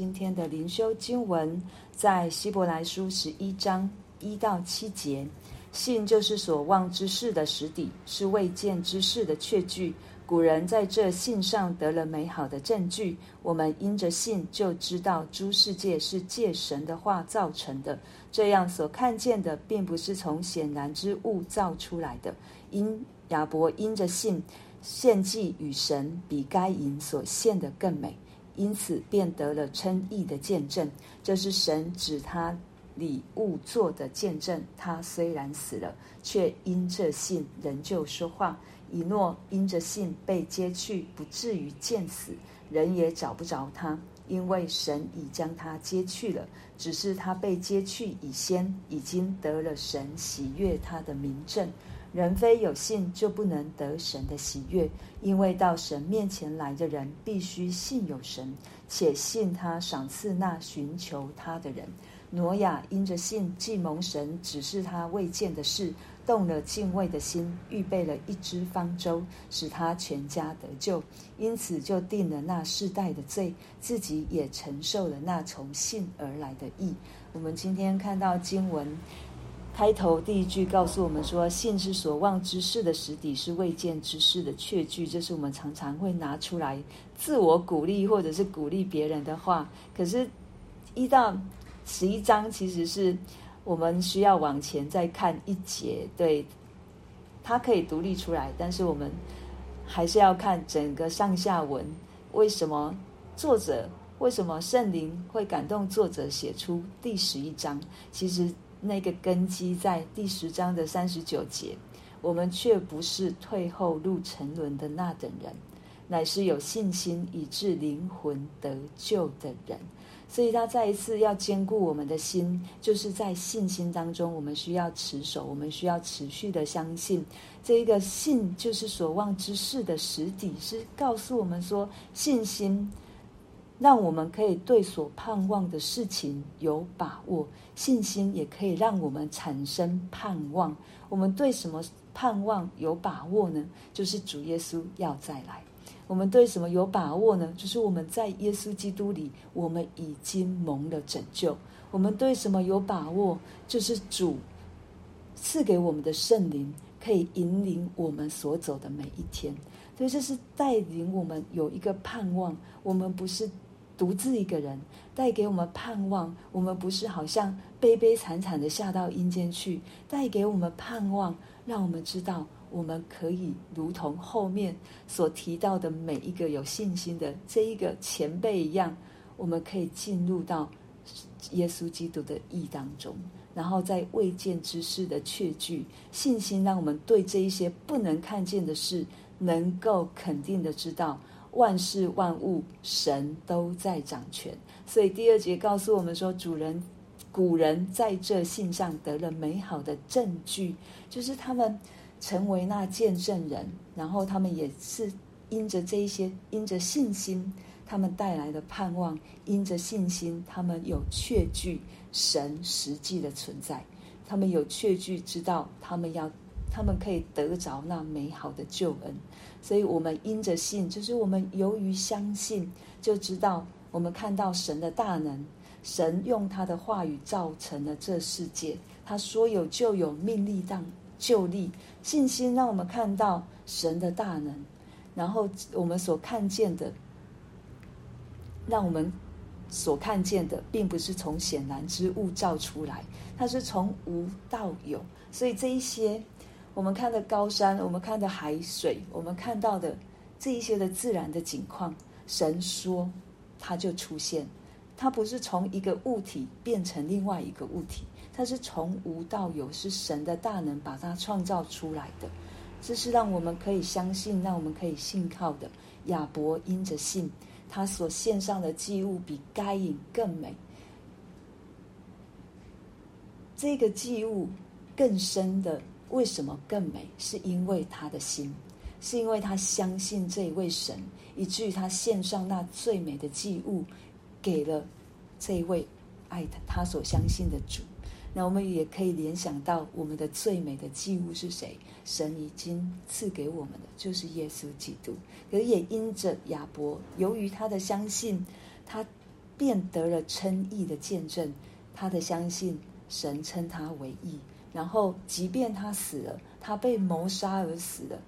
今天的灵修经文在希伯来书十一章一到七节。信就是所望之事的实底，是未见之事的确据。古人在这信上得了美好的证据。我们因着信就知道诸世界是借神的话造成的。这样所看见的，并不是从显然之物造出来的。因亚伯因着信献祭与神，比该隐所献的更美。因此，便得了称义的见证。这是神指他礼物做的见证。他虽然死了，却因着信仍旧说话。以诺因着信被接去，不至于见死，人也找不着他，因为神已将他接去了。只是他被接去以先，已经得了神喜悦他的名证。人非有信，就不能得神的喜悦，因为到神面前来的人，必须信有神，且信他赏赐那寻求他的人。挪亚因着信，既蒙神指示他未见的事，动了敬畏的心，预备了一只方舟，使他全家得救，因此就定了那世代的罪，自己也承受了那从信而来的义。我们今天看到经文。开头第一句告诉我们说：“信是所望之事的实底，是未见之事的确据。”这是我们常常会拿出来自我鼓励，或者是鼓励别人的话。可是，一到十一章，其实是我们需要往前再看一节，对，它可以独立出来，但是我们还是要看整个上下文。为什么作者？为什么圣灵会感动作者写出第十一章？其实。那个根基在第十章的三十九节，我们却不是退后入沉沦的那等人，乃是有信心以致灵魂得救的人。所以他再一次要坚固我们的心，就是在信心当中，我们需要持守，我们需要持续的相信。这一个信就是所望之事的实底，是告诉我们说信心。让我们可以对所盼望的事情有把握，信心也可以让我们产生盼望。我们对什么盼望有把握呢？就是主耶稣要再来。我们对什么有把握呢？就是我们在耶稣基督里，我们已经蒙了拯救。我们对什么有把握？就是主赐给我们的圣灵，可以引领我们所走的每一天。所以这是带领我们有一个盼望。我们不是。独自一个人带给我们盼望，我们不是好像悲悲惨惨的下到阴间去，带给我们盼望，让我们知道我们可以如同后面所提到的每一个有信心的这一个前辈一样，我们可以进入到耶稣基督的意当中，然后在未见之事的确据信心，让我们对这一些不能看见的事，能够肯定的知道。万事万物，神都在掌权。所以第二节告诉我们说，主人、古人在这信上得了美好的证据，就是他们成为那见证人，然后他们也是因着这一些，因着信心，他们带来的盼望，因着信心，他们有确据神实际的存在，他们有确据知道他们要。他们可以得着那美好的救恩，所以，我们因着信，就是我们由于相信，就知道我们看到神的大能。神用他的话语造成了这世界，他说有就有，命立当就立。信心让我们看到神的大能，然后我们所看见的，让我们所看见的，并不是从显然之物造出来，它是从无到有。所以这一些。我们看的高山，我们看的海水，我们看到的这一些的自然的景况，神说，它就出现。它不是从一个物体变成另外一个物体，它是从无到有，是神的大能把它创造出来的。这是让我们可以相信，让我们可以信靠的。亚伯因着信，他所献上的祭物比该隐更美。这个祭物更深的。为什么更美？是因为他的心，是因为他相信这一位神，以至于他献上那最美的祭物，给了这一位爱他、他所相信的主。那我们也可以联想到，我们的最美的祭物是谁？神已经赐给我们的，就是耶稣基督。可也因着亚伯，由于他的相信，他便得了称义的见证。他的相信，神称他为义。然后，即便他死了，他被谋杀而死了，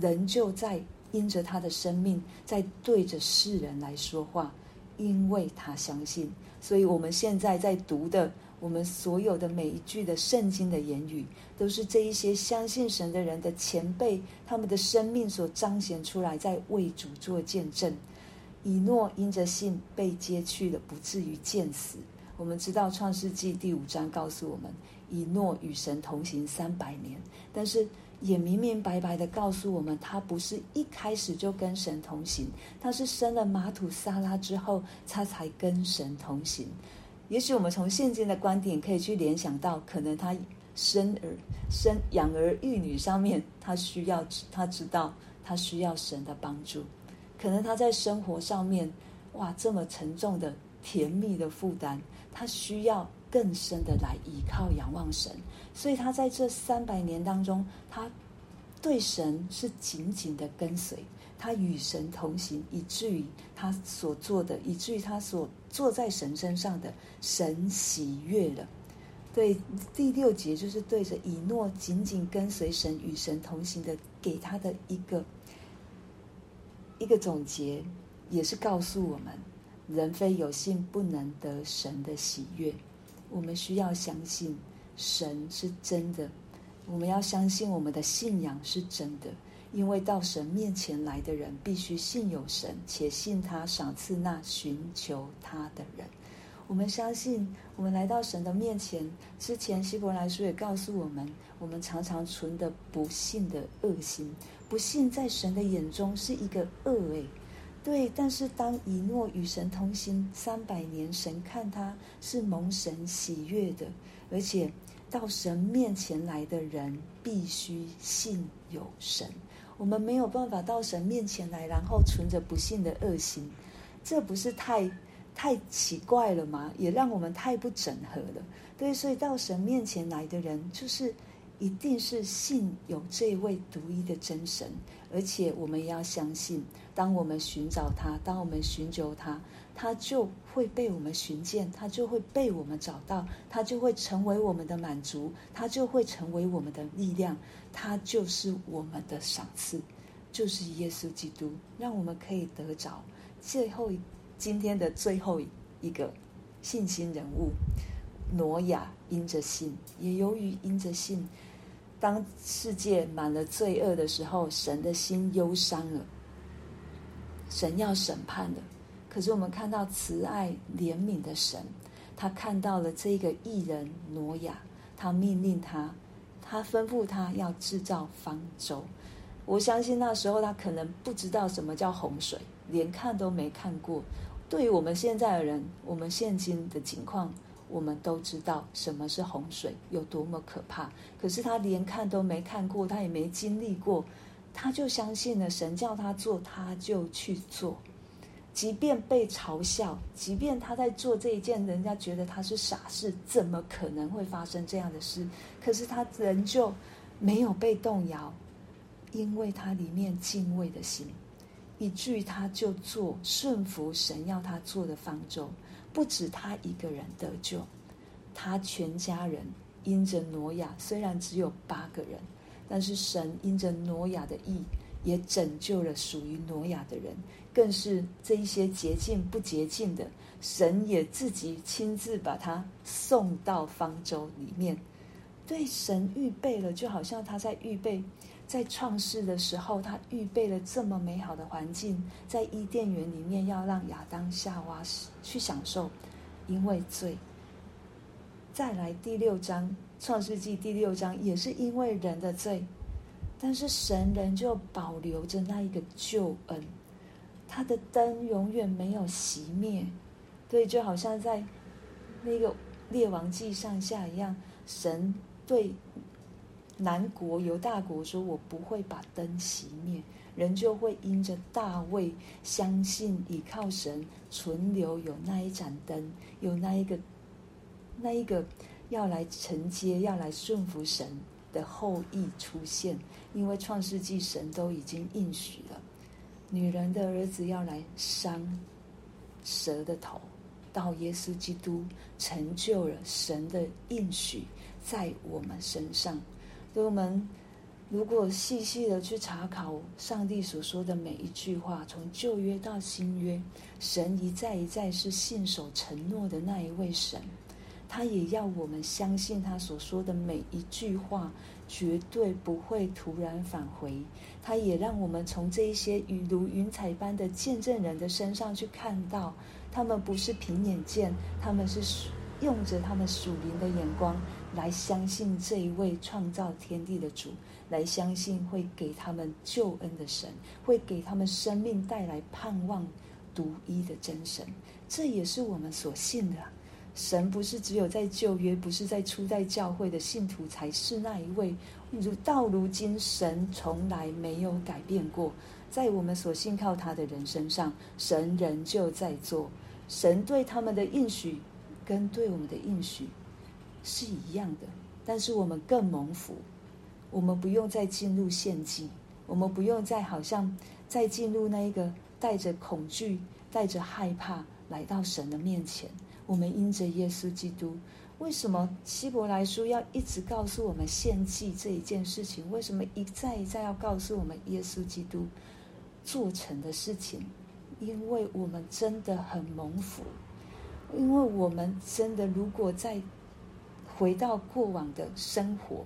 仍旧在因着他的生命，在对着世人来说话，因为他相信。所以，我们现在在读的，我们所有的每一句的圣经的言语，都是这一些相信神的人的前辈，他们的生命所彰显出来，在为主做见证。以诺因着信被接去了，不至于见死。我们知道创世纪第五章告诉我们。以诺与神同行三百年，但是也明明白白的告诉我们，他不是一开始就跟神同行，他是生了玛土撒拉之后，他才跟神同行。也许我们从现今的观点可以去联想到，可能他生儿生养儿育女上面，他需要他知道他需要神的帮助，可能他在生活上面，哇，这么沉重的甜蜜的负担，他需要。更深的来依靠仰望神，所以他在这三百年当中，他对神是紧紧的跟随，他与神同行，以至于他所做的，以至于他所做在神身上的，神喜悦了。对，第六节就是对着以诺紧紧跟随神、与神同行的，给他的一个一个总结，也是告诉我们：人非有信，不能得神的喜悦。我们需要相信神是真的，我们要相信我们的信仰是真的，因为到神面前来的人必须信有神，且信他赏赐那寻求他的人。我们相信，我们来到神的面前之前，希伯来书也告诉我们，我们常常存的不信的恶心，不信在神的眼中是一个恶诶。对，但是当以诺与神同行三百年，神看他是蒙神喜悦的，而且到神面前来的人必须信有神。我们没有办法到神面前来，然后存着不信的恶心，这不是太太奇怪了吗？也让我们太不整合了。对，所以到神面前来的人，就是一定是信有这位独一的真神。而且我们也要相信，当我们寻找他，当我们寻求他，他就会被我们寻见，他就会被我们找到，他就会成为我们的满足，他就会成为我们的力量，他就是我们的赏赐，就是耶稣基督，让我们可以得着最后今天的最后一个信心人物挪亚，因着信，也由于因着信。当世界满了罪恶的时候，神的心忧伤了，神要审判了。可是我们看到慈爱怜悯的神，他看到了这个艺人挪亚，他命令他，他吩咐他要制造方舟。我相信那时候他可能不知道什么叫洪水，连看都没看过。对于我们现在的人，我们现今的情况。我们都知道什么是洪水，有多么可怕。可是他连看都没看过，他也没经历过，他就相信了神叫他做，他就去做。即便被嘲笑，即便他在做这一件，人家觉得他是傻事，怎么可能会发生这样的事？可是他仍旧没有被动摇，因为他里面敬畏的心，以至于他就做顺服神要他做的方舟。不止他一个人得救，他全家人因着挪亚，虽然只有八个人，但是神因着挪亚的义，也拯救了属于挪亚的人，更是这一些洁净不洁净的，神也自己亲自把他送到方舟里面，对神预备了，就好像他在预备。在创世的时候，他预备了这么美好的环境，在伊甸园里面，要让亚当夏娃去享受，因为罪。再来第六章创世纪第六章，也是因为人的罪，但是神仍旧保留着那一个救恩，他的灯永远没有熄灭，对，就好像在那个列王记上下一样，神对。南国犹大国说：“我不会把灯熄灭，人就会因着大卫相信倚靠神，存留有那一盏灯，有那一个那一个要来承接、要来顺服神的后裔出现。因为创世纪神都已经应许了，女人的儿子要来伤蛇的头，到耶稣基督成就了神的应许在我们身上。所以我们如果细细的去查考上帝所说的每一句话，从旧约到新约，神一再一再是信守承诺的那一位神。他也要我们相信他所说的每一句话，绝对不会突然返回。他也让我们从这一些雨如云彩般的见证人的身上去看到，他们不是凭眼见，他们是用着他们属灵的眼光来相信这一位创造天地的主，来相信会给他们救恩的神，会给他们生命带来盼望独一的真神。这也是我们所信的。神不是只有在旧约，不是在初代教会的信徒才是那一位。如到如今，神从来没有改变过，在我们所信靠他的人身上，神仍旧在做。神对他们的应许，跟对我们的应许是一样的，但是我们更蒙福。我们不用再进入献祭，我们不用再好像再进入那一个带着恐惧、带着害怕来到神的面前。我们因着耶稣基督，为什么希伯来书要一直告诉我们献祭这一件事情？为什么一再一再要告诉我们耶稣基督做成的事情？因为我们真的很蒙福，因为我们真的如果在回到过往的生活，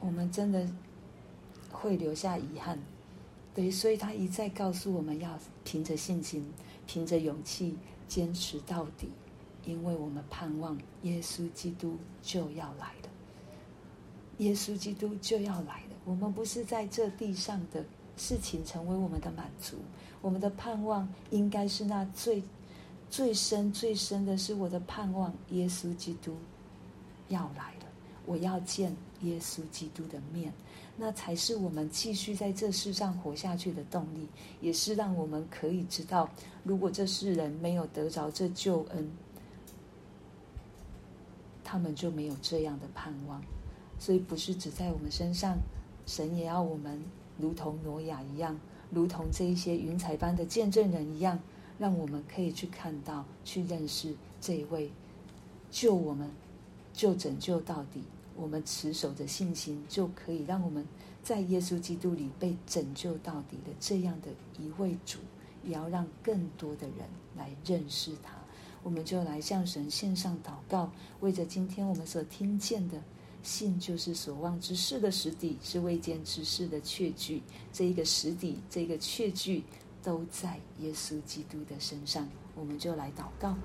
我们真的会留下遗憾。对，所以他一再告诉我们要凭着信心，凭着勇气。坚持到底，因为我们盼望耶稣基督就要来了。耶稣基督就要来了。我们不是在这地上的事情成为我们的满足，我们的盼望应该是那最最深最深的是我的盼望，耶稣基督要来了。我要见耶稣基督的面，那才是我们继续在这世上活下去的动力，也是让我们可以知道，如果这世人没有得着这救恩，他们就没有这样的盼望。所以，不是只在我们身上，神也要我们如同挪亚一样，如同这一些云彩般的见证人一样，让我们可以去看到、去认识这一位救我们、救拯救到底。我们持守着信心，就可以让我们在耶稣基督里被拯救到底的这样的一位主，也要让更多的人来认识他。我们就来向神献上祷告，为着今天我们所听见的信，就是所望之事的实底，是未见之事的确据。这一个实底，这个确据，都在耶稣基督的身上。我们就来祷告。